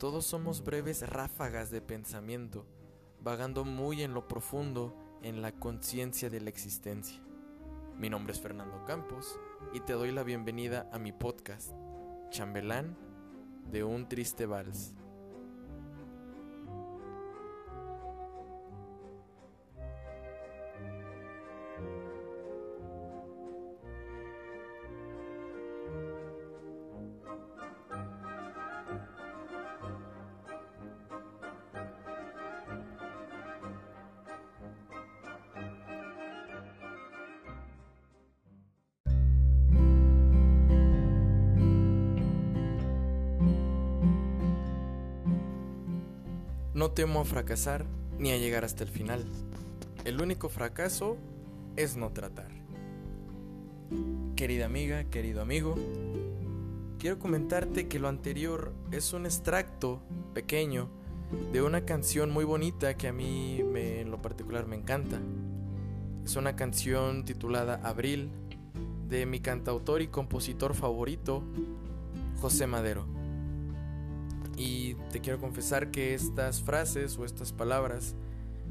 Todos somos breves ráfagas de pensamiento, vagando muy en lo profundo en la conciencia de la existencia. Mi nombre es Fernando Campos y te doy la bienvenida a mi podcast, Chambelán de un triste vals. Temo a fracasar ni a llegar hasta el final. El único fracaso es no tratar. Querida amiga, querido amigo, quiero comentarte que lo anterior es un extracto pequeño de una canción muy bonita que a mí en lo particular me encanta. Es una canción titulada Abril de mi cantautor y compositor favorito, José Madero. Y te quiero confesar que estas frases o estas palabras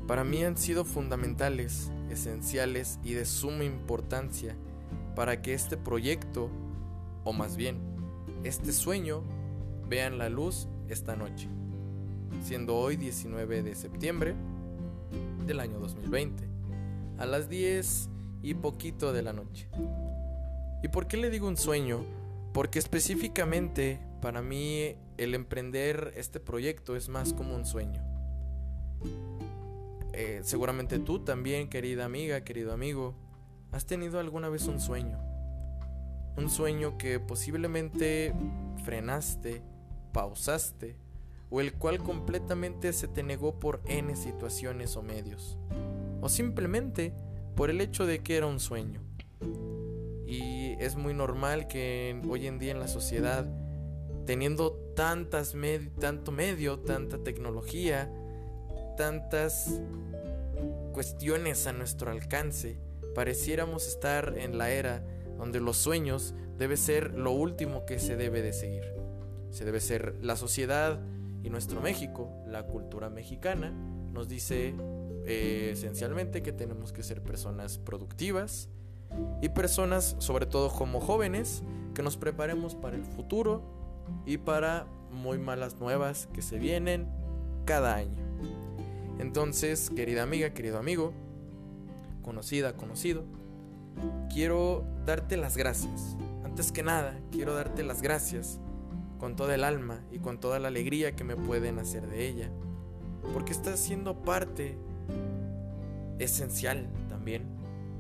para mí han sido fundamentales, esenciales y de suma importancia para que este proyecto, o más bien, este sueño, vean la luz esta noche, siendo hoy 19 de septiembre del año 2020, a las 10 y poquito de la noche. ¿Y por qué le digo un sueño? Porque específicamente para mí el emprender este proyecto es más como un sueño. Eh, seguramente tú también, querida amiga, querido amigo, has tenido alguna vez un sueño. Un sueño que posiblemente frenaste, pausaste, o el cual completamente se te negó por N situaciones o medios. O simplemente por el hecho de que era un sueño. Y es muy normal que hoy en día en la sociedad teniendo tantas tanto medio, tanta tecnología, tantas cuestiones a nuestro alcance, pareciéramos estar en la era donde los sueños debe ser lo último que se debe de seguir. Se debe ser la sociedad y nuestro México, la cultura mexicana, nos dice eh, esencialmente que tenemos que ser personas productivas y personas, sobre todo como jóvenes, que nos preparemos para el futuro y para muy malas nuevas que se vienen cada año. Entonces, querida amiga, querido amigo, conocida, conocido, quiero darte las gracias. Antes que nada, quiero darte las gracias con toda el alma y con toda la alegría que me pueden hacer de ella, porque estás siendo parte esencial también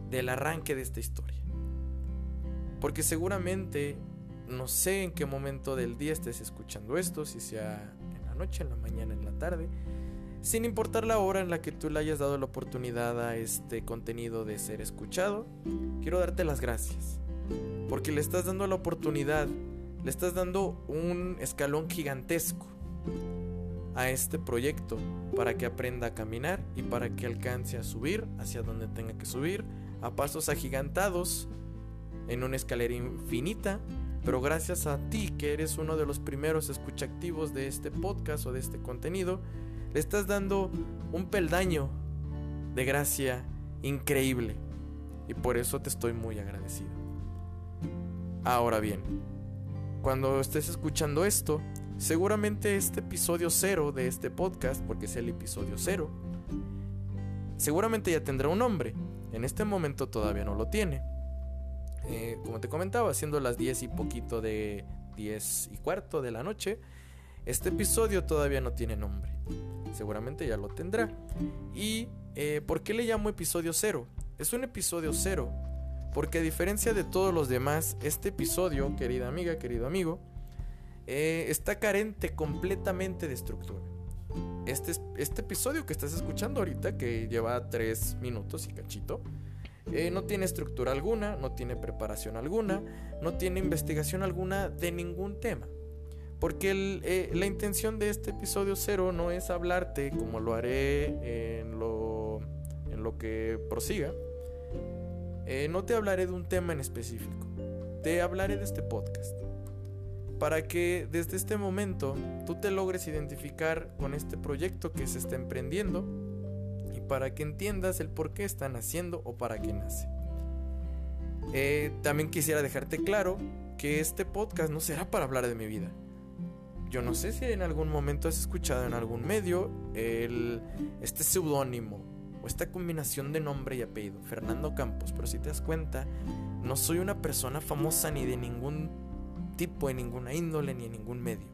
del arranque de esta historia. Porque seguramente no sé en qué momento del día estés escuchando esto, si sea en la noche, en la mañana, en la tarde, sin importar la hora en la que tú le hayas dado la oportunidad a este contenido de ser escuchado, quiero darte las gracias, porque le estás dando la oportunidad, le estás dando un escalón gigantesco a este proyecto para que aprenda a caminar y para que alcance a subir hacia donde tenga que subir, a pasos agigantados, en una escalera infinita pero gracias a ti, que eres uno de los primeros escuchactivos de este podcast o de este contenido, le estás dando un peldaño de gracia increíble. Y por eso te estoy muy agradecido. Ahora bien, cuando estés escuchando esto, seguramente este episodio cero de este podcast, porque es el episodio cero, seguramente ya tendrá un nombre. En este momento todavía no lo tiene. Eh, como te comentaba, siendo las 10 y poquito de 10 y cuarto de la noche, este episodio todavía no tiene nombre. Seguramente ya lo tendrá. ¿Y eh, por qué le llamo episodio cero? Es un episodio cero porque a diferencia de todos los demás, este episodio, querida amiga, querido amigo, eh, está carente completamente de estructura. Este, este episodio que estás escuchando ahorita, que lleva 3 minutos y cachito, eh, no tiene estructura alguna, no tiene preparación alguna, no tiene investigación alguna de ningún tema. Porque eh, la intención de este episodio cero no es hablarte como lo haré en lo, que prosiga. Eh, no te hablaré de un tema en específico, te hablaré de este podcast. para que desde este momento tú te logres identificar con este proyecto que se está emprendiendo para que entiendas el por qué están haciendo o para qué nace. Eh, también quisiera dejarte claro que este podcast no será para hablar de mi vida. Yo no sé si en algún momento has escuchado en algún medio el, este seudónimo o esta combinación de nombre y apellido, Fernando Campos, pero si te das cuenta, no soy una persona famosa ni de ningún tipo, en ninguna índole, ni en ningún medio.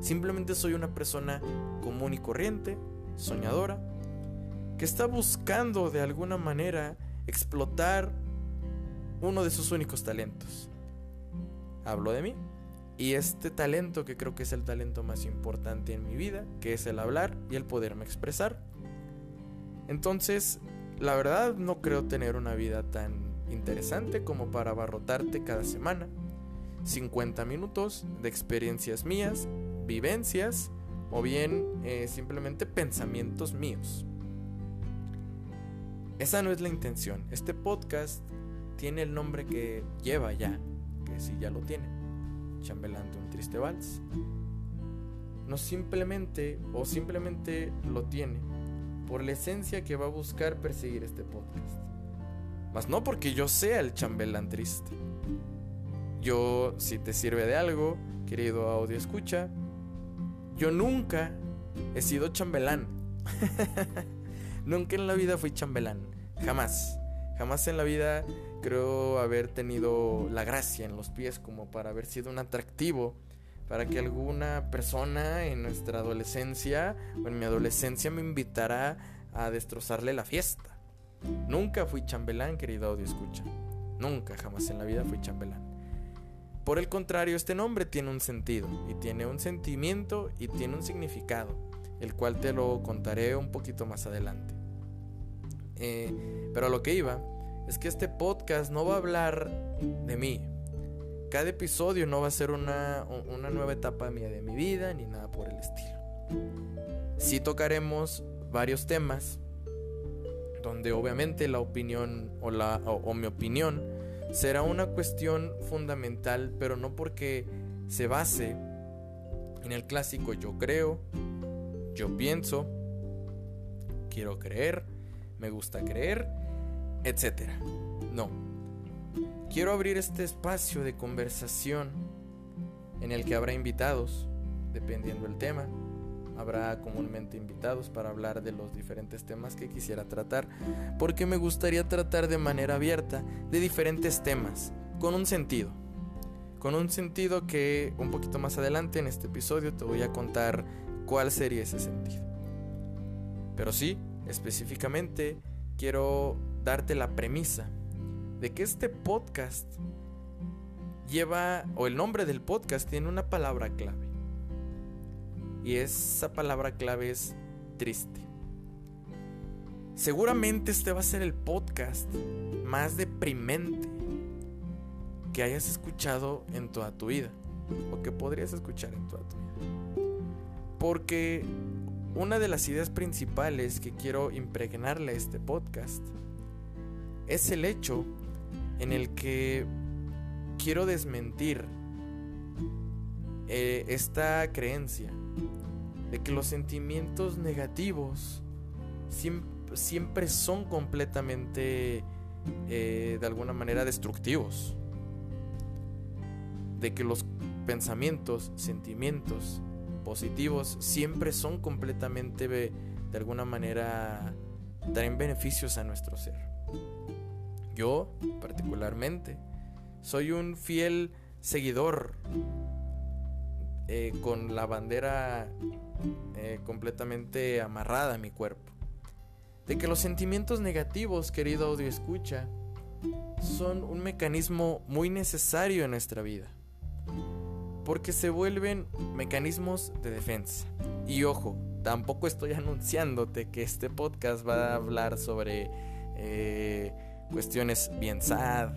Simplemente soy una persona común y corriente, soñadora, que está buscando de alguna manera explotar uno de sus únicos talentos. Hablo de mí. Y este talento que creo que es el talento más importante en mi vida, que es el hablar y el poderme expresar. Entonces, la verdad no creo tener una vida tan interesante como para abarrotarte cada semana. 50 minutos de experiencias mías, vivencias o bien eh, simplemente pensamientos míos. Esa no es la intención. Este podcast tiene el nombre que lleva ya, que sí ya lo tiene chambelante un triste vals. No simplemente, o simplemente lo tiene, por la esencia que va a buscar perseguir este podcast. Mas no porque yo sea el chambelán triste. Yo, si te sirve de algo, querido audio escucha, yo nunca he sido chambelán. nunca en la vida fui chambelán. Jamás. Jamás en la vida creo haber tenido la gracia en los pies como para haber sido un atractivo para que alguna persona en nuestra adolescencia o en mi adolescencia me invitara a destrozarle la fiesta. Nunca fui chambelán, querido audio escucha. Nunca, jamás en la vida fui chambelán. Por el contrario, este nombre tiene un sentido y tiene un sentimiento y tiene un significado, el cual te lo contaré un poquito más adelante. Eh, pero a lo que iba es que este podcast no va a hablar de mí. Cada episodio no va a ser una, nueva etapa mía de mi vida ni nada por el estilo. Sí tocaremos varios temas donde obviamente la opinión o, la, o mi opinión será una cuestión fundamental, pero no porque se base en el clásico yo creo, yo pienso, quiero creer, me gusta creer etcétera. No. Quiero abrir este espacio de conversación en el que habrá invitados, dependiendo del tema. Habrá comúnmente invitados para hablar de los diferentes temas que quisiera tratar, porque me gustaría tratar de manera abierta de diferentes temas, con un sentido. Con un sentido que un poquito más adelante en este episodio te voy a contar cuál sería ese sentido. Pero sí, específicamente quiero darte la premisa de que este podcast lleva, o el nombre del podcast tiene una palabra clave. Y esa palabra clave es triste. Seguramente este va a ser el podcast más deprimente que hayas escuchado en toda tu vida. O que podrías escuchar en toda tu vida. Porque una de las ideas principales que quiero impregnarle a este podcast es el hecho en el que quiero desmentir eh, esta creencia de que los sentimientos negativos siempre, son completamente eh, de alguna manera destructivos. De que los pensamientos, sentimientos positivos siempre son completamente de alguna manera traen beneficios a nuestro ser. Yo, particularmente, soy un fiel seguidor eh, con la bandera eh, completamente amarrada a mi cuerpo. De que los sentimientos negativos, querido audio escucha, son un mecanismo muy necesario en nuestra vida. Porque se vuelven mecanismos de defensa. Y ojo, tampoco estoy anunciándote que este podcast va a hablar sobre eh, cuestiones bien sad,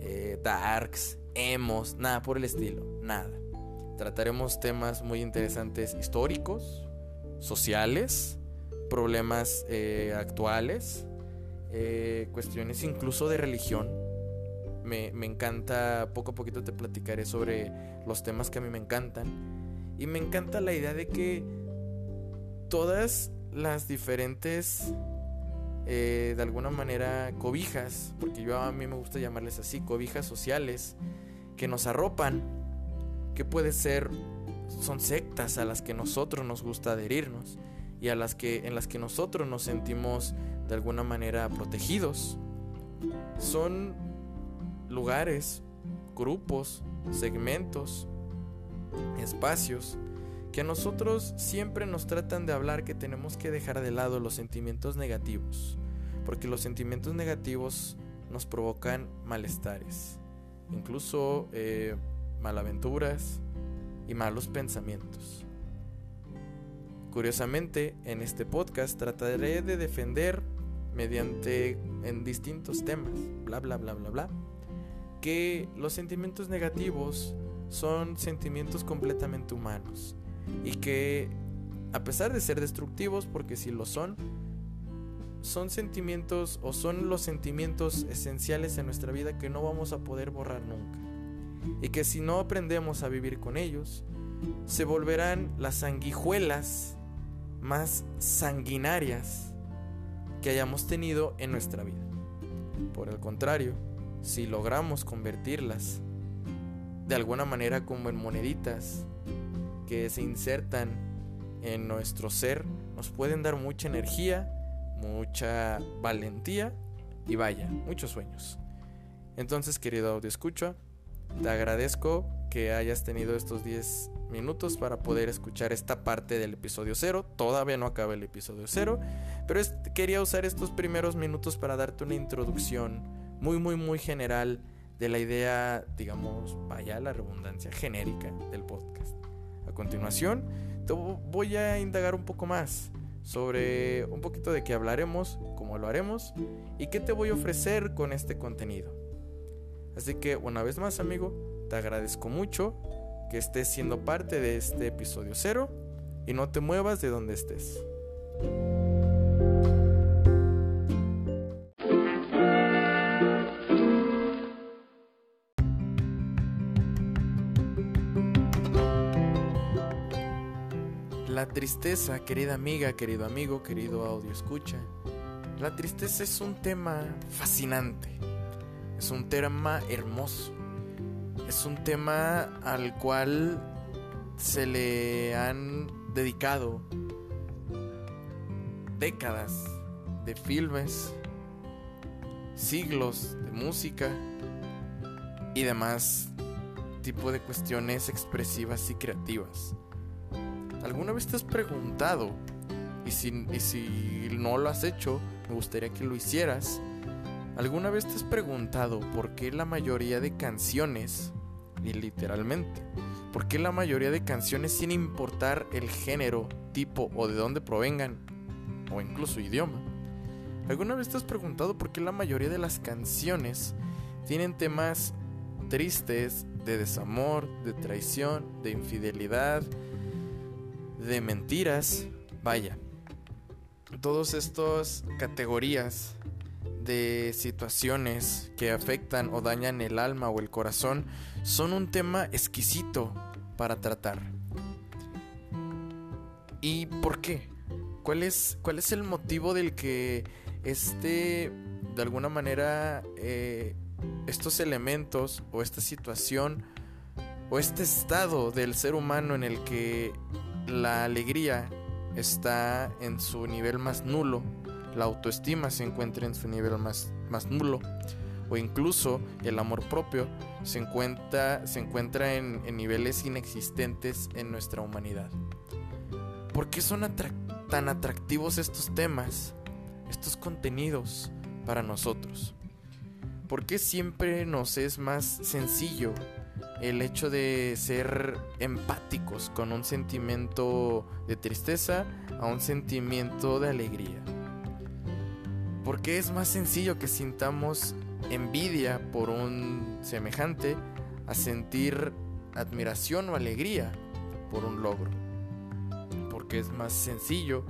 eh, darks, emos, nada por el estilo, nada. Trataremos temas muy interesantes históricos, sociales, problemas eh, actuales, cuestiones incluso de religión, Me, me encanta, poco a poquito te platicaré sobre los temas que a mí me encantan. Y me encanta la idea de que todas las diferentes, eh, de alguna manera, cobijas, porque yo a mí me gusta llamarles así, cobijas sociales, que nos arropan, que puede ser, son sectas a las que nosotros nos gusta adherirnos y a las que, en las que nosotros nos sentimos de alguna manera protegidos. Son lugares, grupos, segmentos, espacios que a nosotros siempre nos tratan de hablar que tenemos que dejar de lado los sentimientos negativos, porque los sentimientos negativos nos provocan malestares, incluso eh, malaventuras y malos pensamientos. Curiosamente, en este podcast trataré de defender mediante en distintos temas, bla bla bla bla bla, que los sentimientos negativos son sentimientos completamente humanos y que a pesar de ser destructivos, porque si lo son, son sentimientos o son los sentimientos esenciales en nuestra vida que no vamos a poder borrar nunca. Y que si no aprendemos a vivir con ellos, se volverán las sanguijuelas más sanguinarias que hayamos tenido en nuestra vida. Por el contrario, si logramos convertirlas de alguna manera como en moneditas que se insertan en nuestro ser nos pueden dar mucha energía, mucha valentía y vaya, muchos sueños. Entonces, querido audio escucha, te agradezco que hayas tenido estos 10 minutos para poder escuchar esta parte del episodio 0. Todavía no acaba el episodio 0, pero quería usar estos primeros minutos para darte una introducción muy, muy, muy general de la idea, digamos, vaya la redundancia genérica del podcast. A continuación, te voy a indagar un poco más sobre un poquito de qué hablaremos, cómo lo haremos y qué te voy a ofrecer con este contenido. Así que una vez más, amigo, te agradezco mucho que estés siendo parte de este episodio cero y no te muevas de donde estés. La tristeza, querida amiga, querido amigo, querido audio escucha, la tristeza es un tema fascinante, es un tema hermoso, es un tema al cual se le han dedicado décadas de filmes, siglos de música y demás tipo de cuestiones expresivas y creativas. ¿Alguna vez te has preguntado, y si, si no lo has hecho, me gustaría que lo hicieras, ¿alguna vez te has preguntado por qué la mayoría de canciones, y literalmente, por qué la mayoría de canciones sin importar el género, tipo o de dónde provengan, o incluso idioma? ¿Alguna vez te has preguntado por qué la mayoría de las canciones tienen temas tristes, de desamor, de traición, de infidelidad, de mentiras, vaya, todas estas categorías de situaciones que afectan o dañan el alma o el corazón son un tema exquisito para tratar. ¿Y por qué? ¿Cuál es, cuál es el motivo del que este, de alguna manera, eh, estos elementos o esta situación o este estado del ser humano en el que la alegría está en su nivel más nulo, la autoestima se encuentra en su nivel más, más nulo, o incluso el amor propio se encuentra, se encuentra en, niveles inexistentes en nuestra humanidad. ¿Por qué son tan atractivos estos temas, estos contenidos para nosotros? ¿Por qué siempre nos es más sencillo el hecho de ser empáticos con un sentimiento de tristeza a un sentimiento de alegría. Porque es más sencillo que sintamos envidia por un semejante a sentir admiración o alegría por un logro. Porque es más sencillo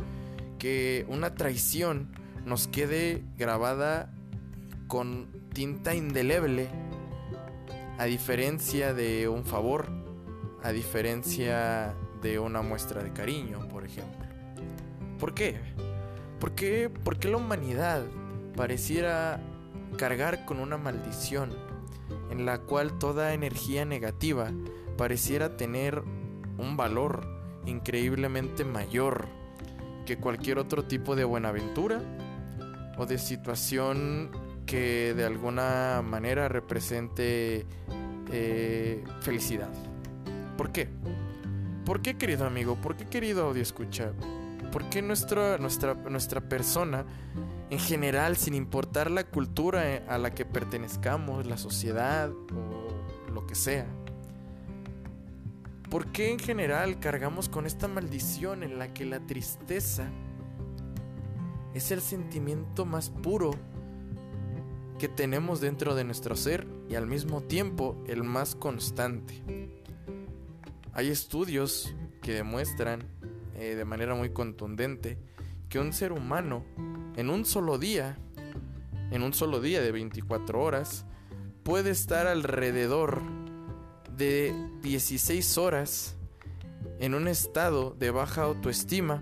que una traición nos quede grabada con tinta indeleble A diferencia de un favor, a diferencia de una muestra de cariño, por ejemplo. ¿Por qué? ¿Por qué, ¿Por qué la humanidad pareciera cargar con una maldición en la cual toda energía negativa pareciera tener un valor increíblemente mayor que cualquier otro tipo de buenaventura o de situación que de alguna manera represente eh, felicidad. ¿Por qué? ¿Por qué, querido amigo? ¿Por qué, querido audio escucha? ¿Por qué nuestra, nuestra, nuestra persona, en general, sin importar la cultura a la que pertenezcamos, la sociedad o lo que sea, ¿por qué en general cargamos con esta maldición en la que la tristeza es el sentimiento más puro que tenemos dentro de nuestro ser y al mismo tiempo el más constante? Hay estudios que demuestran eh, de manera muy contundente que un ser humano en un solo día, en un solo día de 24 horas, puede estar alrededor de 16 horas en un estado de baja autoestima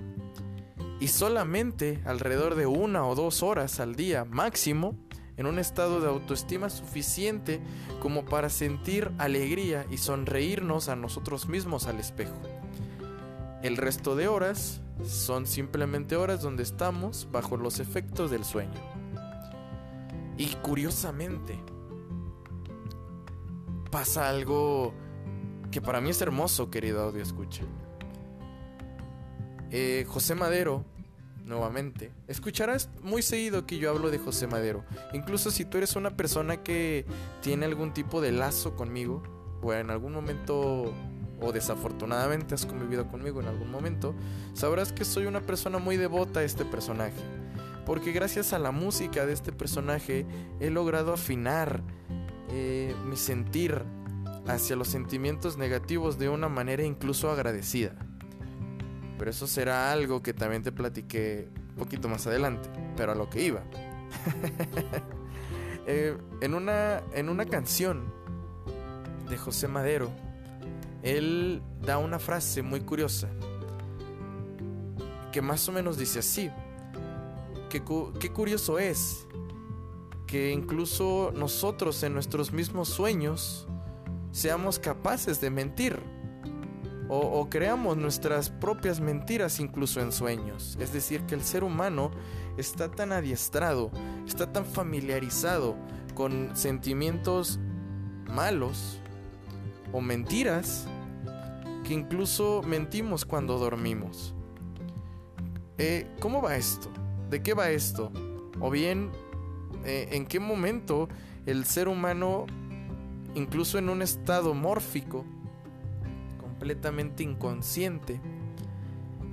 y solamente alrededor de una o dos horas al día máximo en un estado de autoestima suficiente como para sentir alegría y sonreírnos a nosotros mismos al espejo. El resto de horas son simplemente horas donde estamos bajo los efectos del sueño. Y curiosamente, pasa algo que para mí es hermoso, querido audio escucha. Eh, José Madero nuevamente. Escucharás muy seguido que yo hablo de José Madero. Incluso si tú eres una persona que tiene algún tipo de lazo conmigo, o en algún momento, o desafortunadamente has convivido conmigo en algún momento, sabrás que soy una persona muy devota a este personaje. Porque gracias a la música de este personaje he logrado afinar eh, mi sentir hacia los sentimientos negativos de una manera incluso agradecida. Pero eso será algo que también te platiqué un poquito más adelante, pero a lo que iba. Eh, en, una, en una canción de José Madero, él da una frase muy curiosa, que más o menos dice así, que, qué curioso es que incluso nosotros en nuestros mismos sueños seamos capaces de mentir o, creamos nuestras propias mentiras incluso en sueños. Es decir, que el ser humano está tan adiestrado, está tan familiarizado con sentimientos malos o mentiras que incluso mentimos cuando dormimos. Eh, ¿Cómo va esto? ¿De qué va esto? O bien, eh, ¿en qué momento el ser humano, incluso en un estado mórfico, completamente inconsciente,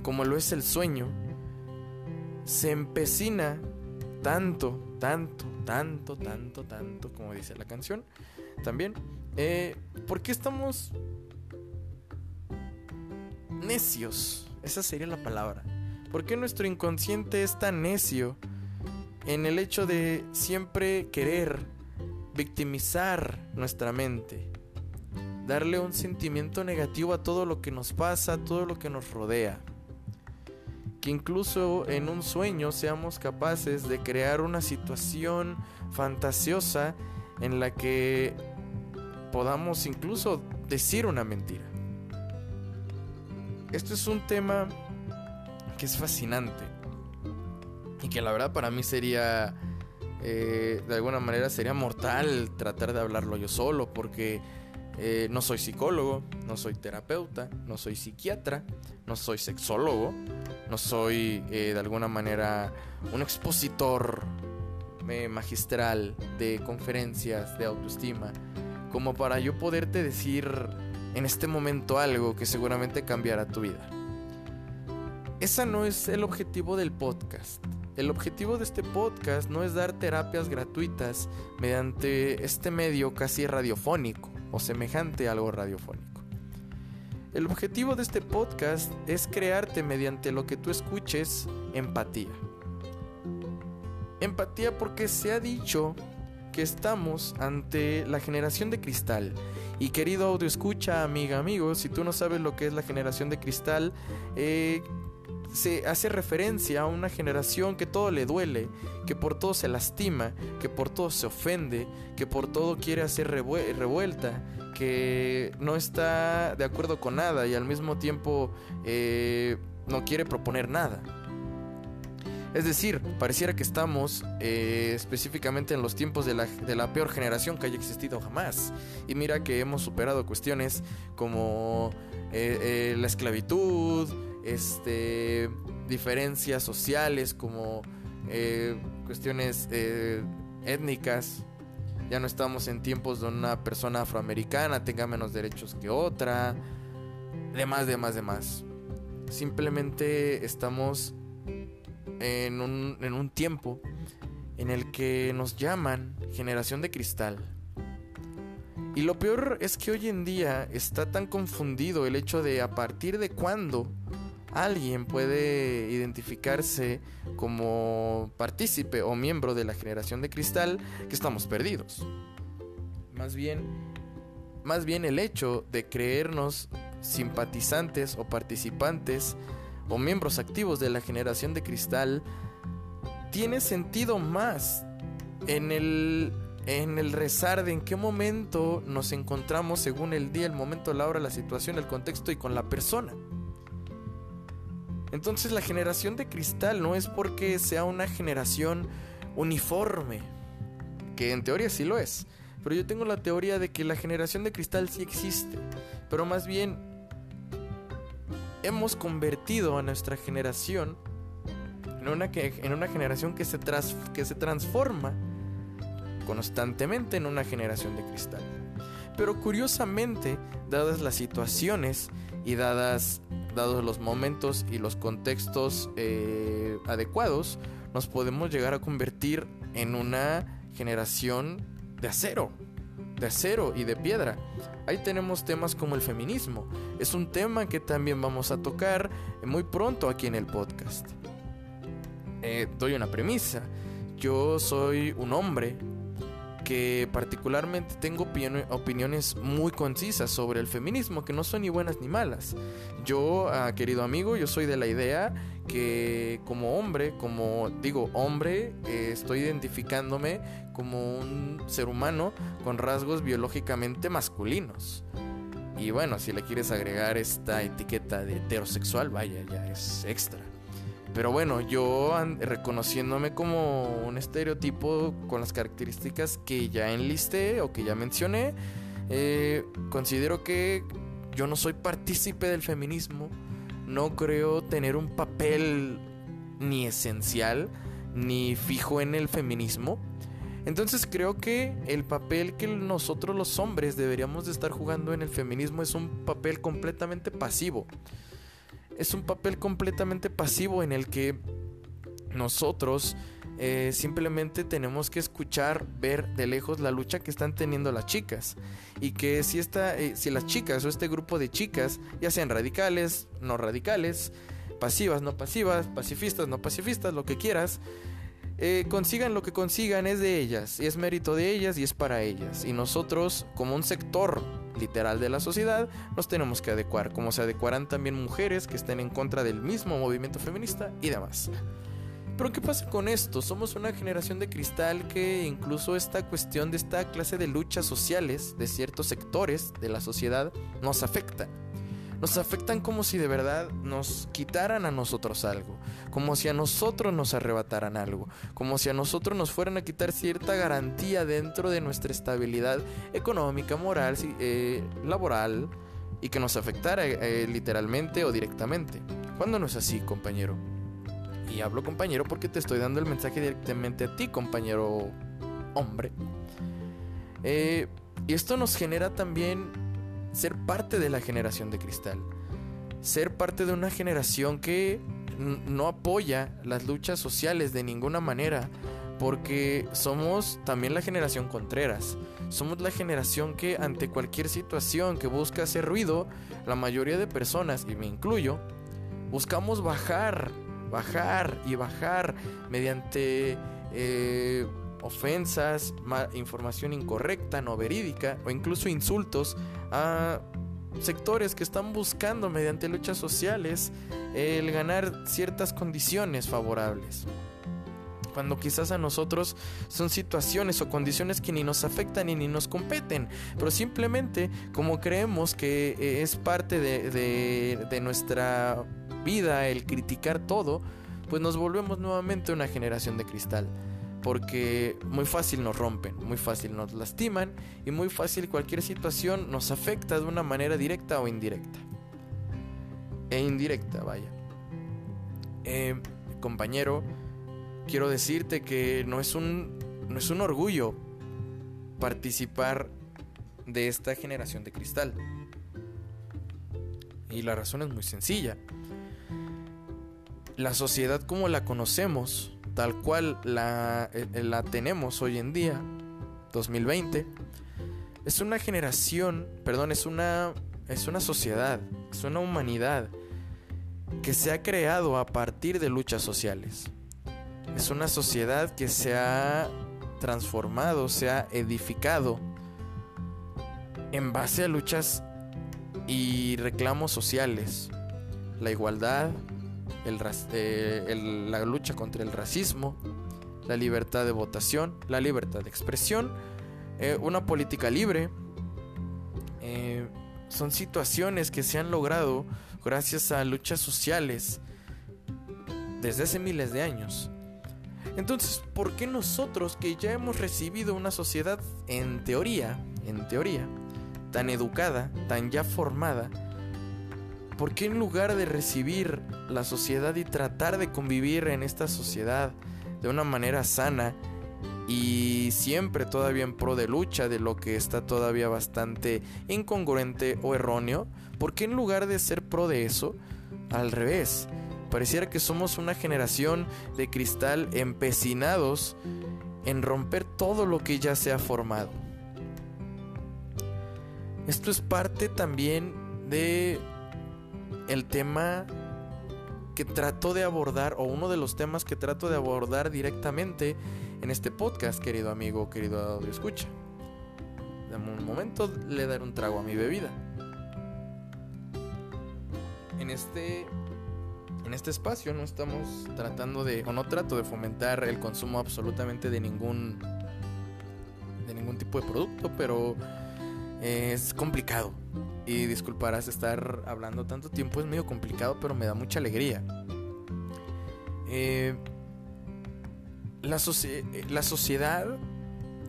como lo es el sueño, se empecina tanto, tanto, tanto, tanto, tanto, como dice la canción, también, eh, porque estamos necios, esa sería la palabra. ¿Por qué nuestro inconsciente es tan necio en el hecho de siempre querer victimizar nuestra mente? Darle un sentimiento negativo a todo lo que nos pasa, a todo lo que nos rodea. Que incluso en un sueño seamos capaces de crear una situación fantasiosa en la que podamos incluso decir una mentira. Esto es un tema que es fascinante y que la verdad para mí sería, eh, de alguna manera sería mortal tratar de hablarlo yo solo porque eh, no soy psicólogo, no soy terapeuta, no soy psiquiatra, no soy sexólogo, no soy eh, de alguna manera un expositor eh, magistral de conferencias de autoestima, como para yo poderte decir en este momento algo que seguramente cambiará tu vida. Ese no es el objetivo del podcast. El objetivo de este podcast no es dar terapias gratuitas mediante este medio casi radiofónico o semejante a algo radiofónico. El objetivo de este podcast es crearte mediante lo que tú escuches empatía. Empatía porque se ha dicho que estamos ante la generación de cristal. Y querido audio escucha, amiga, amigo, si tú no sabes lo que es la generación de cristal, eh, se hace referencia a una generación que todo le duele, que por todo se lastima, que por todo se ofende, que por todo quiere hacer revuelta, que no está de acuerdo con nada y al mismo tiempo eh, no quiere proponer nada. Es decir, pareciera que estamos eh, específicamente en los tiempos de la, peor generación que haya existido jamás. Y mira que hemos superado cuestiones como eh, la esclavitud, este, diferencias sociales como eh, cuestiones eh, étnicas. Ya no estamos en tiempos donde una persona afroamericana tenga menos derechos que otra. Demás, demás, demás. Simplemente estamos en un, en un tiempo en el que nos llaman generación de cristal. Y lo peor es que hoy en día está tan confundido el hecho de a partir de cuándo alguien puede identificarse como partícipe o miembro de la generación de cristal que estamos perdidos. Más bien, más bien el hecho de creernos simpatizantes o participantes o miembros activos de la generación de cristal tiene sentido más en el en el rezar de en qué momento nos encontramos según el día, el momento, la hora, la situación, el contexto y con la persona. Entonces la generación de cristal no es porque sea una generación uniforme, que en teoría sí lo es, pero yo tengo la teoría de que la generación de cristal sí existe, pero más bien hemos convertido a nuestra generación en una, en una generación que se, que se transforma constantemente en una generación de cristal. Pero curiosamente, dadas las situaciones y dadas dados los momentos y los contextos eh, adecuados, nos podemos llegar a convertir en una generación de acero, de acero y de piedra. Ahí tenemos temas como el feminismo. Es un tema que también vamos a tocar muy pronto aquí en el podcast. Eh, doy una premisa. Yo soy un hombre que particularmente tengo opiniones muy concisas sobre el feminismo, que no son ni buenas ni malas. Yo, ah, querido amigo, yo soy de la idea que como hombre, como digo hombre, eh, estoy identificándome como un ser humano con rasgos biológicamente masculinos. Y bueno, si le quieres agregar esta etiqueta de heterosexual, vaya, ya es extra. Pero bueno, yo reconociéndome como un estereotipo con las características que ya enlisté o que ya mencioné, eh, considero que yo no soy partícipe del feminismo, no creo tener un papel ni esencial ni fijo en el feminismo. Entonces creo que el papel que nosotros los hombres deberíamos de estar jugando en el feminismo es un papel completamente pasivo es un papel completamente pasivo en el que nosotros eh, simplemente tenemos que escuchar, ver de lejos la lucha que están teniendo las chicas. Y que si, esta, eh, si las chicas o este grupo de chicas, ya sean radicales, no radicales, pasivas, no pasivas, pacifistas, no pacifistas, lo que quieras, eh, consigan lo que consigan es de ellas, y es mérito de ellas y es para ellas. Y nosotros, como un sector literal de la sociedad, nos tenemos que adecuar, como se adecuarán también mujeres que estén en contra del mismo movimiento feminista y demás. Pero ¿qué pasa con esto? Somos una generación de cristal que incluso esta cuestión de esta clase de luchas sociales de ciertos sectores de la sociedad nos afecta nos afectan como si de verdad nos quitaran a nosotros algo, como si a nosotros nos arrebataran algo, como si a nosotros nos fueran a quitar cierta garantía dentro de nuestra estabilidad económica, moral, eh, laboral y que nos afectara eh, literalmente o directamente. Cuando no es así, compañero. Y hablo compañero porque te estoy dando el mensaje directamente a ti, compañero hombre. Eh, y esto nos genera también ser parte de la generación de cristal. Ser parte de una generación que no apoya las luchas sociales de ninguna manera. Porque somos también la generación Contreras. Somos la generación que ante cualquier situación que busca hacer ruido, la mayoría de personas, y me incluyo, buscamos bajar, bajar y bajar mediante eh, ofensas, información incorrecta, no verídica o incluso insultos a sectores que están buscando mediante luchas sociales el ganar ciertas condiciones favorables. Cuando quizás a nosotros son situaciones o condiciones que ni nos afectan y ni nos competen, pero simplemente como creemos que eh, es parte de, de nuestra vida el criticar todo, pues nos volvemos nuevamente una generación de cristal porque muy fácil nos rompen, muy fácil nos lastiman y muy fácil cualquier situación nos afecta de una manera directa o indirecta. E indirecta, vaya. Eh, compañero, quiero decirte que no es un no es un orgullo participar de esta generación de cristal. Y la razón es muy sencilla. La sociedad como la conocemos tal cual la, eh, la tenemos hoy en día, 2020, es una generación, perdón, es una, es una sociedad, es una humanidad que se ha creado a partir de luchas sociales. Es una sociedad que se ha transformado, se ha edificado en base a luchas y reclamos sociales. La igualdad, eh, la lucha contra el racismo, la libertad de votación, la libertad de expresión, eh, una política libre. Eh, son situaciones que se han logrado gracias a luchas sociales desde hace miles de años. Entonces, ¿por qué nosotros que ya hemos recibido una sociedad en teoría, en teoría, tan educada, tan ya formada, ¿Por qué en lugar de recibir la sociedad y tratar de convivir en esta sociedad de una manera sana y siempre todavía en pro de lucha de lo que está todavía bastante incongruente o erróneo? ¿Por qué en lugar de ser pro de eso, al revés? Pareciera que somos una generación de cristal empecinados en romper todo lo que ya se ha formado. Esto es parte también de el tema que trato de abordar, o uno de los temas que trato de abordar directamente en este podcast, querido amigo, querido audio escucha. Dame un momento, le daré un trago a mi bebida. En este, en este espacio no estamos tratando de, o no trato de fomentar el consumo absolutamente de ningún, de ningún tipo de producto, pero es complicado y disculparás estar hablando tanto tiempo, es medio complicado, pero me da mucha alegría. Eh, la, eh, la, sociedad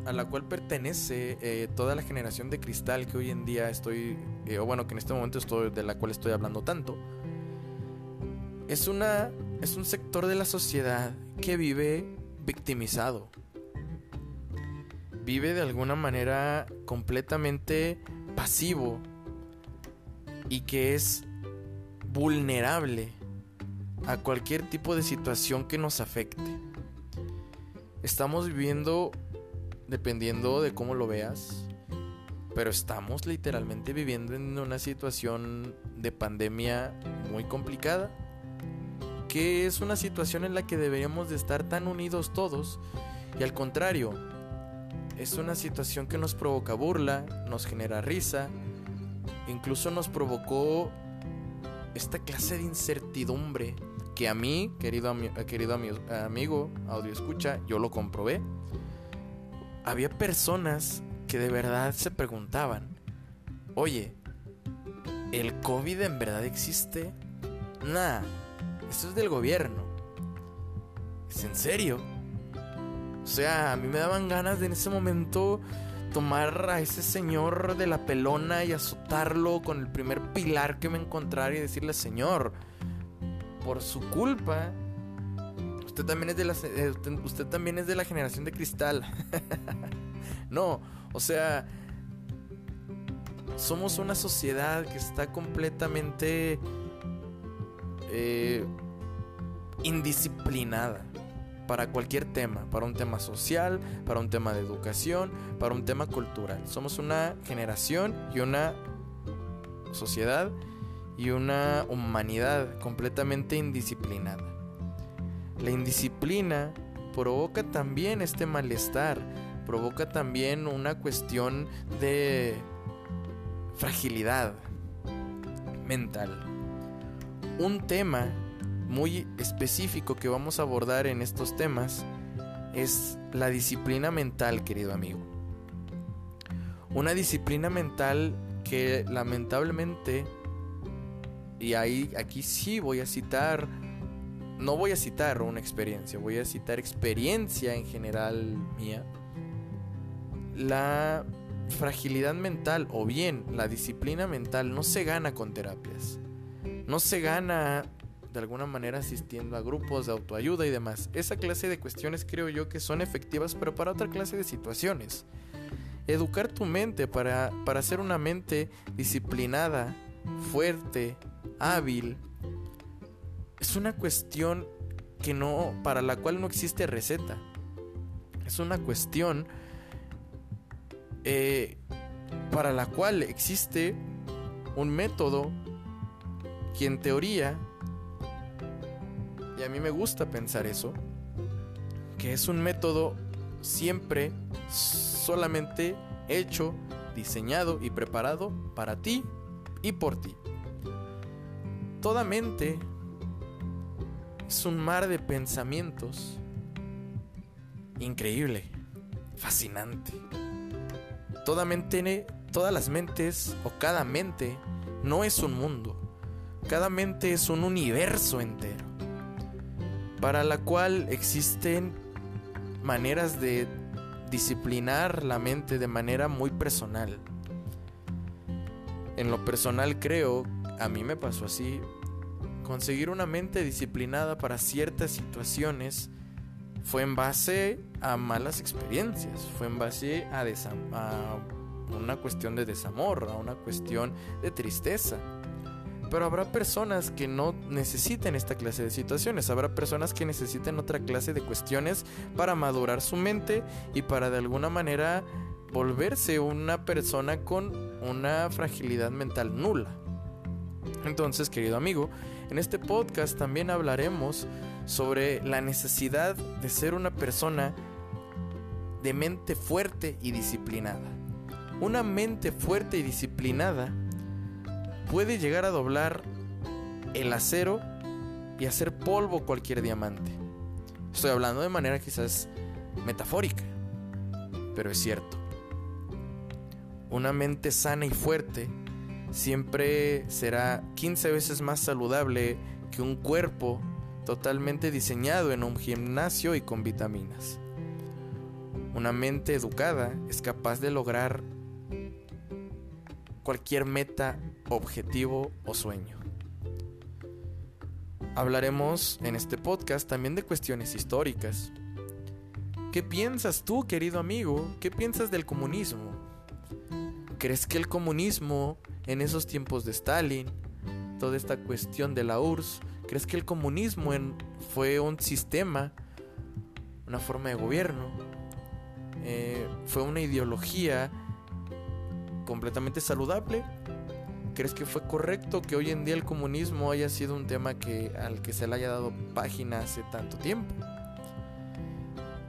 a la cual pertenece eh, toda la generación de cristal que hoy en día estoy, o bueno, que en este momento estoy, de la cual estoy hablando tanto, es, una, es un sector de la sociedad que vive victimizado. Vive de alguna manera completamente pasivo y que es vulnerable a cualquier tipo de situación que nos afecte. Estamos viviendo, dependiendo de cómo lo veas, pero estamos literalmente viviendo en una situación de pandemia muy complicada, que es una situación en la que deberíamos de estar tan unidos todos, y al contrario, es una situación que nos provoca burla, nos genera risa, incluso nos provocó esta clase de incertidumbre que a mí, querido, querido amigo, audio escucha, yo lo comprobé. Había personas que de verdad se preguntaban, oye, ¿el COVID en verdad existe? Nah, eso es del gobierno. ¿Es en serio? O sea, a mí me daban ganas de en ese momento tomar a ese señor de la pelona y azotarlo con el primer pilar que me encontrara y decirle, Señor, por su culpa, usted también es de la, eh, usted, también es de la generación de cristal. no, o sea, somos una sociedad que está completamente eh, indisciplinada para cualquier tema, para un tema social, para un tema de educación, para un tema cultural. Somos una generación y una sociedad y una humanidad completamente indisciplinada. La indisciplina provoca también este malestar, provoca también una cuestión de fragilidad mental. Un tema muy específico que vamos a abordar en estos temas es la disciplina mental, querido amigo. Una disciplina mental que lamentablemente, y ahí aquí sí voy a citar, no voy a citar una experiencia, voy a citar experiencia en general mía. La fragilidad mental o bien la disciplina mental no se gana con terapias. No se gana de alguna manera asistiendo a grupos de autoayuda y demás. Esa clase de cuestiones creo yo que son efectivas, pero para otra clase de situaciones. Educar tu mente para, para ser una mente disciplinada, fuerte, hábil, es una cuestión que no, para la cual no existe receta. Es una cuestión eh, para la cual existe un método que en teoría y a mí me gusta pensar eso, que es un método siempre solamente hecho, diseñado y preparado para ti y por ti. Toda mente es un mar de pensamientos increíble, fascinante. Toda mente, todas las mentes o cada mente no es un mundo. Cada mente es un universo entero para la cual existen maneras de disciplinar la mente de manera muy personal. En lo personal creo, a mí me pasó así, conseguir una mente disciplinada para ciertas situaciones fue en base a malas experiencias, fue en base a, una cuestión de desamor, a una cuestión de tristeza. Pero habrá personas que no necesiten esta clase de situaciones, habrá personas que necesiten otra clase de cuestiones para madurar su mente y para de alguna manera volverse una persona con una fragilidad mental nula. Entonces, querido amigo, en este podcast también hablaremos sobre la necesidad de ser una persona de mente fuerte y disciplinada. Una mente fuerte y disciplinada puede llegar a doblar el acero y hacer polvo cualquier diamante. Estoy hablando de manera quizás metafórica, pero es cierto. Una mente sana y fuerte siempre será 15 veces más saludable que un cuerpo totalmente diseñado en un gimnasio y con vitaminas. Una mente educada es capaz de lograr cualquier meta, objetivo o sueño. Hablaremos en este podcast también de cuestiones históricas. ¿Qué piensas tú, querido amigo? ¿Qué piensas del comunismo? ¿Crees que el comunismo en esos tiempos de Stalin, toda esta cuestión de la URSS, crees que el comunismo fue un sistema, una forma de gobierno, eh, fue una ideología completamente saludable? ¿Crees que fue correcto que hoy en día el comunismo haya sido un tema que, al que se le haya dado página hace tanto tiempo?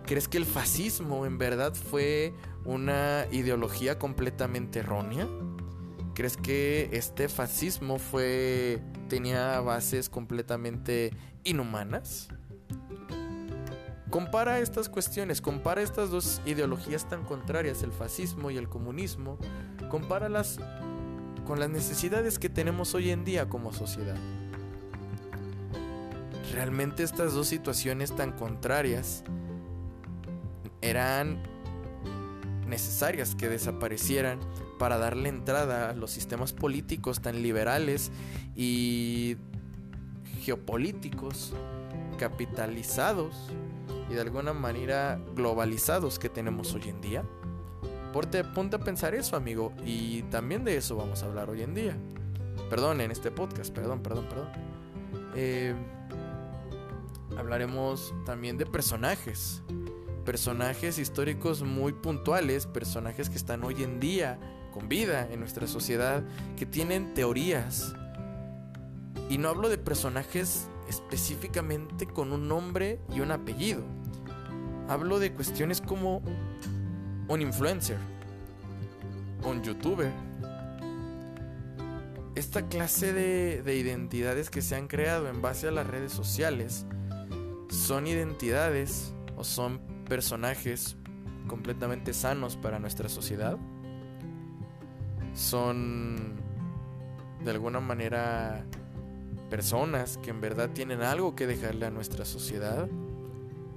¿Crees que el fascismo en verdad fue una ideología completamente errónea? ¿Crees que este fascismo fue tenía bases completamente inhumanas? Compara estas cuestiones, compara estas dos ideologías tan contrarias, el fascismo y el comunismo, compáralas con las necesidades que tenemos hoy en día como sociedad. Realmente estas dos situaciones tan contrarias eran necesarias que desaparecieran para darle entrada a los sistemas políticos tan liberales y geopolíticos capitalizados y de alguna manera globalizados que tenemos hoy en día? Ponte, ponte a pensar eso, amigo, y también de eso vamos a hablar hoy en día. Perdón, en este podcast, perdón, perdón, perdón. Eh, hablaremos también de personajes. Personajes históricos muy puntuales, personajes que están hoy en día con vida en nuestra sociedad, que tienen teorías. Y no hablo de personajes específicamente con un nombre y un apellido Hablo de cuestiones como un influencer, un youtuber. Esta clase de, de identidades que se han creado en base a las redes sociales son identidades o son personajes completamente sanos para nuestra sociedad. Son de alguna manera personas que en verdad tienen algo que dejarle a nuestra sociedad.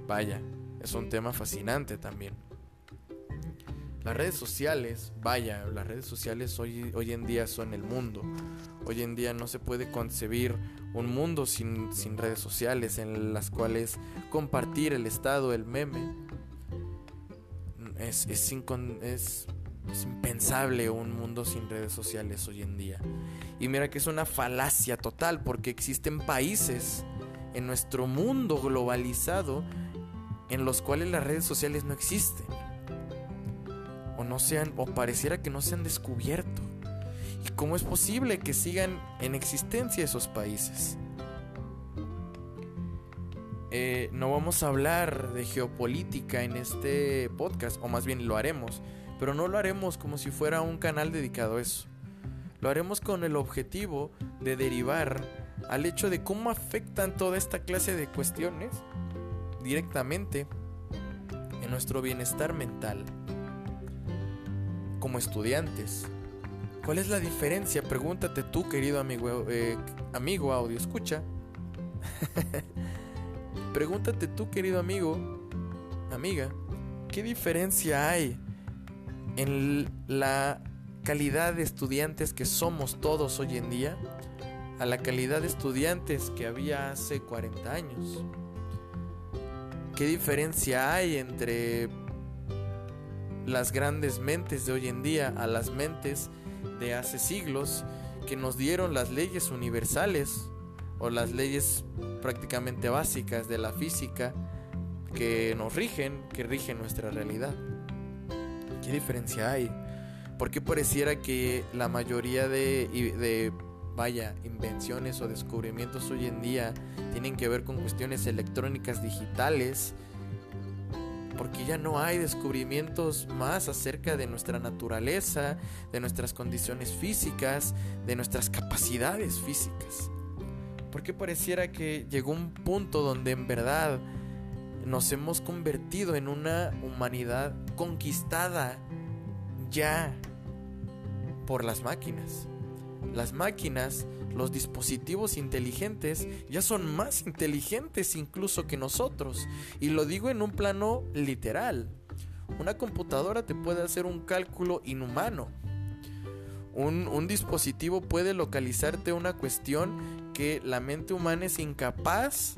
Vaya, es un tema fascinante también. Las redes sociales, vaya, las redes sociales hoy, hoy en día son el mundo. Hoy en día no se puede concebir un mundo sin, redes sociales en las cuales compartir el estado, el meme, es, es, es, es impensable un mundo sin redes sociales hoy en día. Y mira que es una falacia total porque existen países en nuestro mundo globalizado en los cuales las redes sociales no existen no sean o pareciera que no se han descubierto. ¿Y cómo es posible que sigan en existencia esos países? Eh, no vamos a hablar de geopolítica en este podcast, o más bien lo haremos, pero no lo haremos como si fuera un canal dedicado a eso. Lo haremos con el objetivo de derivar al hecho de cómo afectan toda esta clase de cuestiones directamente en nuestro bienestar mental como estudiantes. ¿Cuál es la diferencia? Pregúntate tú, querido amigo, eh, amigo audio, escucha. Pregúntate tú, querido amigo, amiga, ¿qué diferencia hay en la calidad de estudiantes que somos todos hoy en día a la calidad de estudiantes que había hace 40 años? ¿Qué diferencia hay entre las grandes mentes de hoy en día a las mentes de hace siglos que nos dieron las leyes universales o las leyes prácticamente básicas de la física que nos rigen, que rigen nuestra realidad. ¿Qué diferencia hay? Porque pareciera que la mayoría de, de, vaya, invenciones o descubrimientos hoy en día tienen que ver con cuestiones electrónicas digitales porque ya no hay descubrimientos más acerca de nuestra naturaleza, de nuestras condiciones físicas, de nuestras capacidades físicas. Porque pareciera que llegó un punto donde en verdad nos hemos convertido en una humanidad conquistada ya por las máquinas. Las máquinas los dispositivos inteligentes ya son más inteligentes incluso que nosotros. Y lo digo en un plano literal. Una computadora te puede hacer un cálculo inhumano. Un, dispositivo puede localizarte una cuestión que la mente humana es incapaz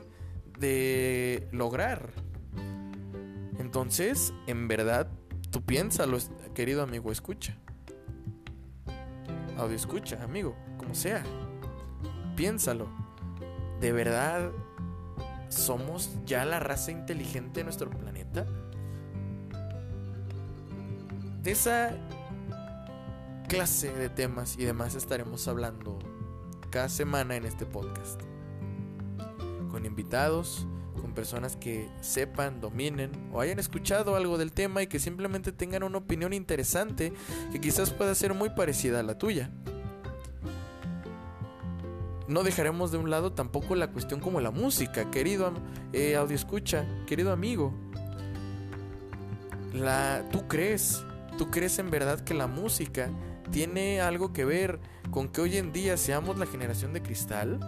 de lograr. Entonces, en verdad, tú piénsalo, querido amigo, escucha. Audio escucha, amigo, como sea piénsalo. ¿De verdad somos ya la raza inteligente de nuestro planeta? De esa clase de temas y demás estaremos hablando cada semana en este podcast. Con invitados, con personas que sepan, dominen o hayan escuchado algo del tema y que simplemente tengan una opinión interesante que quizás pueda ser muy parecida a la tuya no dejaremos de un lado tampoco la cuestión como la música, querido eh, audio escucha, querido amigo. La, ¿Tú crees? ¿Tú crees en verdad que la música tiene algo que ver con que hoy en día seamos la generación de cristal?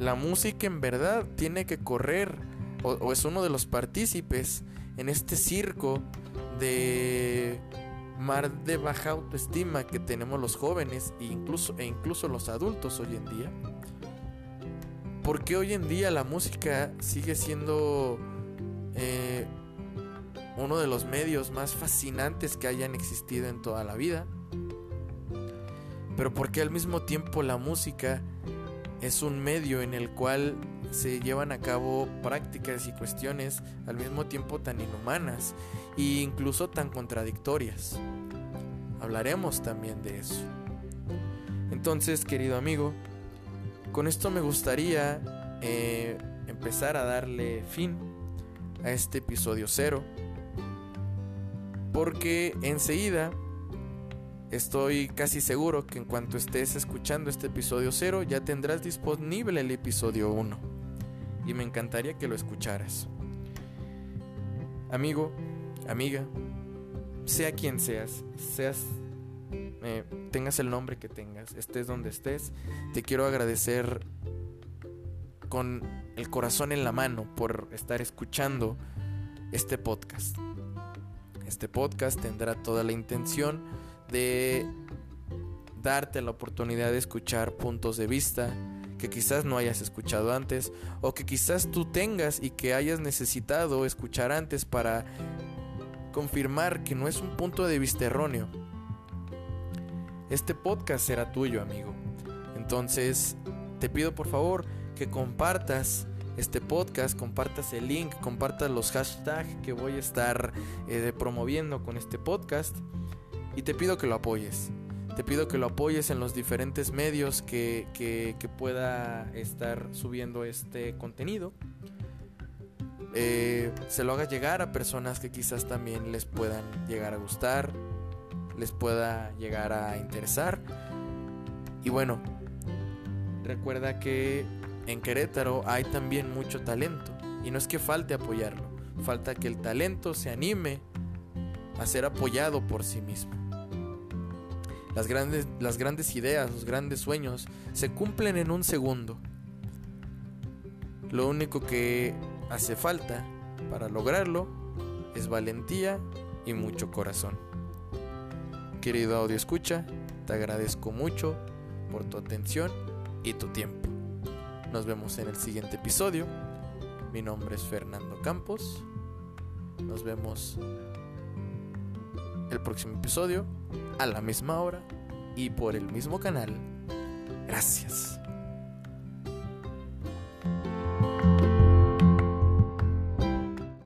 La música en verdad tiene que correr o es uno de los partícipes en este circo de mar de baja autoestima que tenemos los jóvenes e incluso, e incluso los adultos hoy en día? Porque hoy en día la música sigue siendo eh, uno de los medios más fascinantes que hayan existido en toda la vida? Pero porque al mismo tiempo la música es un medio en el cual se llevan a cabo prácticas y cuestiones al mismo tiempo tan inhumanas e incluso tan contradictorias. Hablaremos también de eso. Entonces, querido amigo, con esto me gustaría eh, empezar a darle fin a este episodio cero. Porque enseguida estoy casi seguro que en cuanto estés escuchando este episodio cero ya tendrás disponible el episodio 1. Y me encantaría que lo escucharas. Amigo, amiga, sea quien seas, seas eh, tengas el nombre que tengas, estés donde estés, te quiero agradecer con el corazón en la mano por estar escuchando este podcast. Este podcast tendrá toda la intención de darte la oportunidad de escuchar puntos de vista que quizás no hayas escuchado antes o que quizás tú tengas y que hayas necesitado escuchar antes para confirmar que no es un punto de vista erróneo este podcast será tuyo, amigo. Entonces, te pido por favor que compartas este podcast, compartas el link, compartas los hashtags que voy a estar eh, promoviendo con este podcast y te pido que lo apoyes. Te pido que lo apoyes en los diferentes medios que, que, pueda estar subiendo este contenido. Eh, se lo haga llegar a personas que quizás también les puedan llegar a gustar les pueda llegar a interesar. Y bueno, recuerda que en Querétaro hay también mucho talento. Y no es que falte apoyarlo, falta que el talento se anime a ser apoyado por sí mismo. Las grandes, las grandes ideas, los grandes sueños se cumplen en un segundo. Lo único que hace falta para lograrlo es valentía y mucho corazón. Querido audio escucha, te agradezco mucho por tu atención y tu tiempo. Nos vemos en el siguiente episodio. Mi nombre es Fernando Campos. Nos vemos el próximo episodio a la misma hora y por el mismo canal. Gracias.